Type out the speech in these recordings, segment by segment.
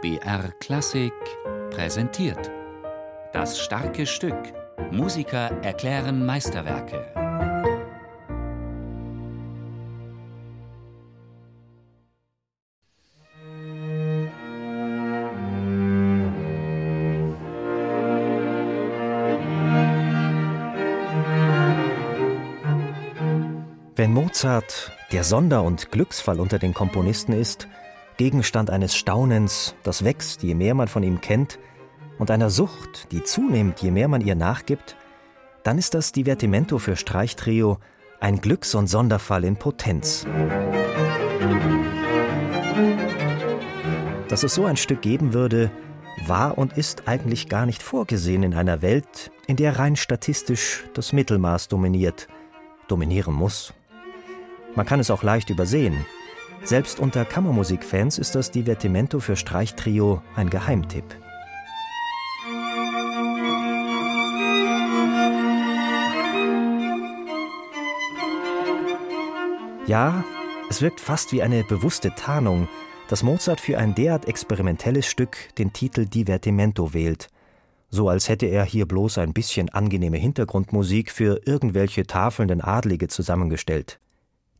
BR Klassik präsentiert. Das starke Stück. Musiker erklären Meisterwerke. Wenn Mozart der Sonder- und Glücksfall unter den Komponisten ist, Gegenstand eines Staunens, das wächst, je mehr man von ihm kennt, und einer Sucht, die zunimmt, je mehr man ihr nachgibt, dann ist das Divertimento für Streichtrio ein Glücks- und Sonderfall in Potenz. Dass es so ein Stück geben würde, war und ist eigentlich gar nicht vorgesehen in einer Welt, in der rein statistisch das Mittelmaß dominiert, dominieren muss. Man kann es auch leicht übersehen. Selbst unter Kammermusikfans ist das Divertimento für Streichtrio ein Geheimtipp. Ja, es wirkt fast wie eine bewusste Tarnung, dass Mozart für ein derart experimentelles Stück den Titel Divertimento wählt, so als hätte er hier bloß ein bisschen angenehme Hintergrundmusik für irgendwelche tafelnden Adlige zusammengestellt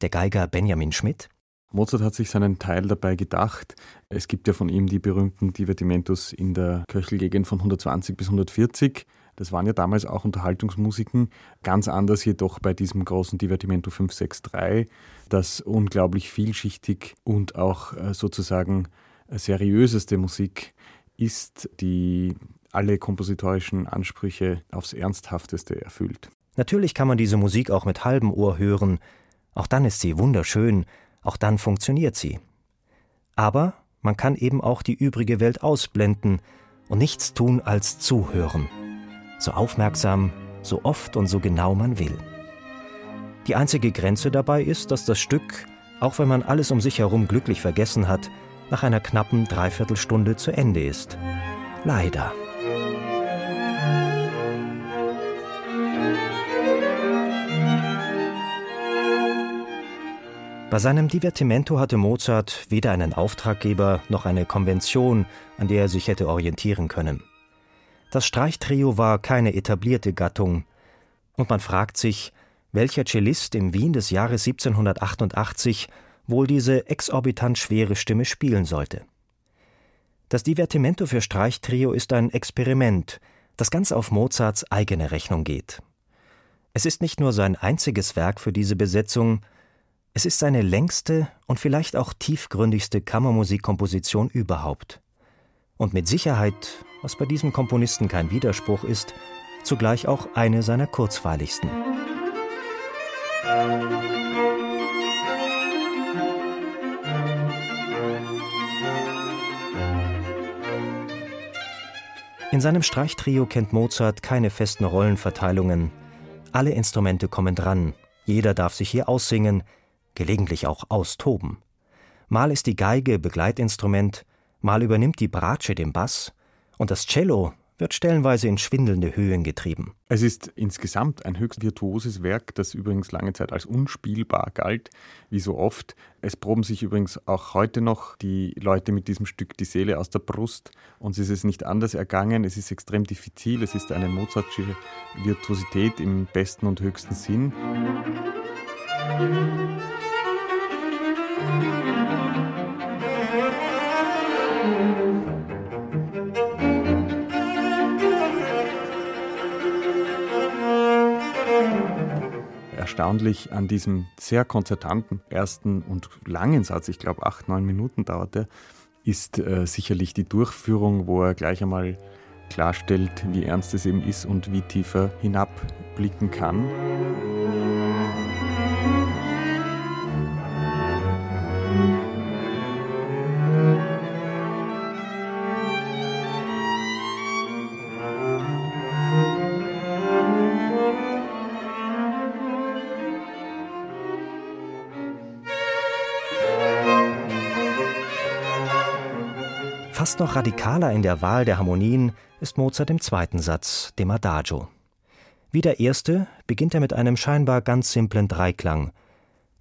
der Geiger Benjamin Schmidt. Mozart hat sich seinen Teil dabei gedacht. Es gibt ja von ihm die berühmten Divertimentos in der Köchelgegend von 120 bis 140. Das waren ja damals auch Unterhaltungsmusiken. Ganz anders jedoch bei diesem großen Divertimento 563, das unglaublich vielschichtig und auch äh, sozusagen seriöseste Musik ist, die alle kompositorischen Ansprüche aufs Ernsthafteste erfüllt. Natürlich kann man diese Musik auch mit halbem Ohr hören, auch dann ist sie wunderschön, auch dann funktioniert sie. Aber man kann eben auch die übrige Welt ausblenden und nichts tun als zuhören. So aufmerksam, so oft und so genau man will. Die einzige Grenze dabei ist, dass das Stück, auch wenn man alles um sich herum glücklich vergessen hat, nach einer knappen Dreiviertelstunde zu Ende ist. Leider. Bei seinem Divertimento hatte Mozart weder einen Auftraggeber noch eine Konvention, an der er sich hätte orientieren können. Das Streichtrio war keine etablierte Gattung, und man fragt sich, welcher Cellist im Wien des Jahres 1788 wohl diese exorbitant schwere Stimme spielen sollte. Das Divertimento für Streichtrio ist ein Experiment, das ganz auf Mozarts eigene Rechnung geht. Es ist nicht nur sein einziges Werk für diese Besetzung, es ist seine längste und vielleicht auch tiefgründigste Kammermusikkomposition überhaupt. Und mit Sicherheit, was bei diesem Komponisten kein Widerspruch ist, zugleich auch eine seiner kurzweiligsten. In seinem Streichtrio kennt Mozart keine festen Rollenverteilungen. Alle Instrumente kommen dran, jeder darf sich hier aussingen, gelegentlich auch austoben. Mal ist die Geige Begleitinstrument, mal übernimmt die Bratsche den Bass und das Cello wird stellenweise in schwindelnde Höhen getrieben. Es ist insgesamt ein höchst virtuoses Werk, das übrigens lange Zeit als unspielbar galt, wie so oft. Es proben sich übrigens auch heute noch die Leute mit diesem Stück die Seele aus der Brust. Uns ist es nicht anders ergangen. Es ist extrem diffizil. Es ist eine Mozartsche Virtuosität im besten und höchsten Sinn. Erstaunlich an diesem sehr konzertanten ersten und langen Satz, ich glaube acht, neun Minuten dauerte, ist äh, sicherlich die Durchführung, wo er gleich einmal klarstellt, wie ernst es eben ist und wie tiefer hinabblicken kann. Noch radikaler in der Wahl der Harmonien ist Mozart im zweiten Satz, dem Adagio. Wie der erste beginnt er mit einem scheinbar ganz simplen Dreiklang.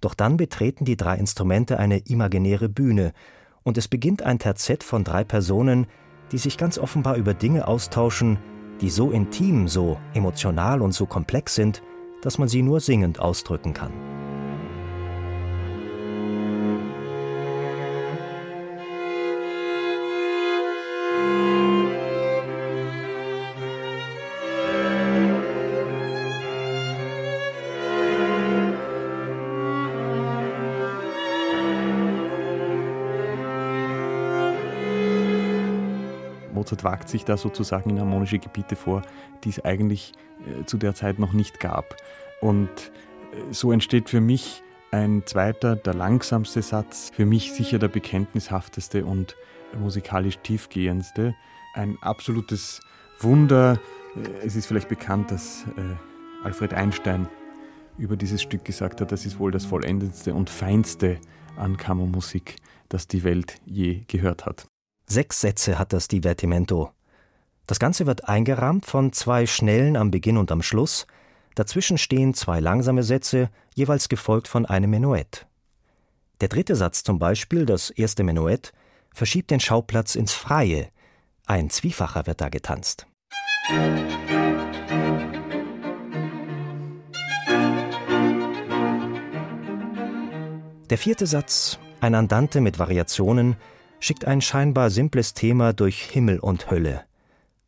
Doch dann betreten die drei Instrumente eine imaginäre Bühne und es beginnt ein Terzett von drei Personen, die sich ganz offenbar über Dinge austauschen, die so intim, so emotional und so komplex sind, dass man sie nur singend ausdrücken kann. Mozart wagt sich da sozusagen in harmonische Gebiete vor, die es eigentlich äh, zu der Zeit noch nicht gab. Und äh, so entsteht für mich ein zweiter, der langsamste Satz, für mich sicher der bekenntnishafteste und musikalisch tiefgehendste. Ein absolutes Wunder. Äh, es ist vielleicht bekannt, dass äh, Alfred Einstein über dieses Stück gesagt hat, das ist wohl das vollendendste und feinste an Kammermusik, das die Welt je gehört hat. Sechs Sätze hat das Divertimento. Das Ganze wird eingerahmt von zwei schnellen am Beginn und am Schluss, dazwischen stehen zwei langsame Sätze, jeweils gefolgt von einem Menuett. Der dritte Satz zum Beispiel, das erste Menuett, verschiebt den Schauplatz ins Freie. Ein Zwiefacher wird da getanzt. Der vierte Satz, ein Andante mit Variationen, schickt ein scheinbar simples Thema durch Himmel und Hölle.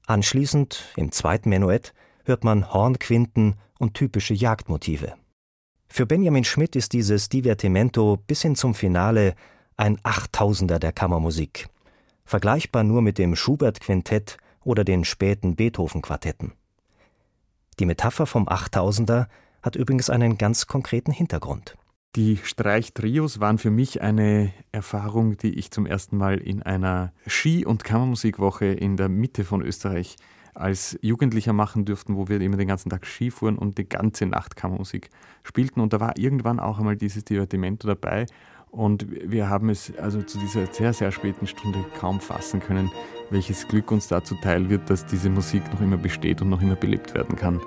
Anschließend, im zweiten Menuett, hört man Hornquinten und typische Jagdmotive. Für Benjamin Schmidt ist dieses Divertimento bis hin zum Finale ein Achttausender der Kammermusik, vergleichbar nur mit dem Schubert-Quintett oder den späten Beethoven-Quartetten. Die Metapher vom Achttausender hat übrigens einen ganz konkreten Hintergrund. Die Streichtrios waren für mich eine Erfahrung, die ich zum ersten Mal in einer Ski- und Kammermusikwoche in der Mitte von Österreich als Jugendlicher machen durften, wo wir immer den ganzen Tag Ski fuhren und die ganze Nacht Kammermusik spielten. Und da war irgendwann auch einmal dieses Divertimento dabei. Und wir haben es also zu dieser sehr, sehr späten Stunde kaum fassen können, welches Glück uns da zuteil wird, dass diese Musik noch immer besteht und noch immer belebt werden kann.